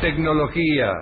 Tecnología.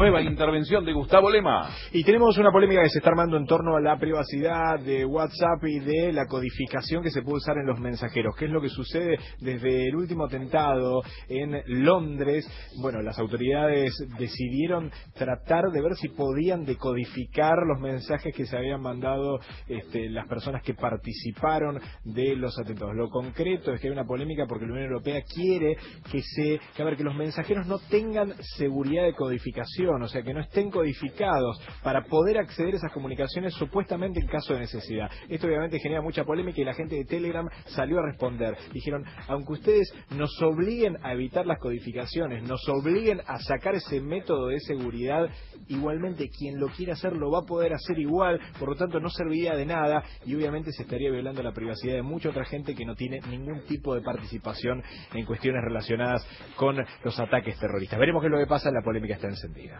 Nueva intervención de Gustavo Lema. Y tenemos una polémica que se está armando en torno a la privacidad de WhatsApp y de la codificación que se puede usar en los mensajeros. ¿Qué es lo que sucede desde el último atentado en Londres? Bueno, las autoridades decidieron tratar de ver si podían decodificar los mensajes que se habían mandado este, las personas que participaron de los atentados. Lo concreto es que hay una polémica porque la Unión Europea quiere que se, que, a ver, que los mensajeros no tengan seguridad de codificación o sea, que no estén codificados para poder acceder a esas comunicaciones supuestamente en caso de necesidad. Esto obviamente genera mucha polémica y la gente de Telegram salió a responder. Dijeron, aunque ustedes nos obliguen a evitar las codificaciones, nos obliguen a sacar ese método de seguridad, igualmente quien lo quiera hacer lo va a poder hacer igual, por lo tanto no serviría de nada y obviamente se estaría violando la privacidad de mucha otra gente que no tiene ningún tipo de participación en cuestiones relacionadas con los ataques terroristas. Veremos qué es lo que pasa, la polémica está encendida.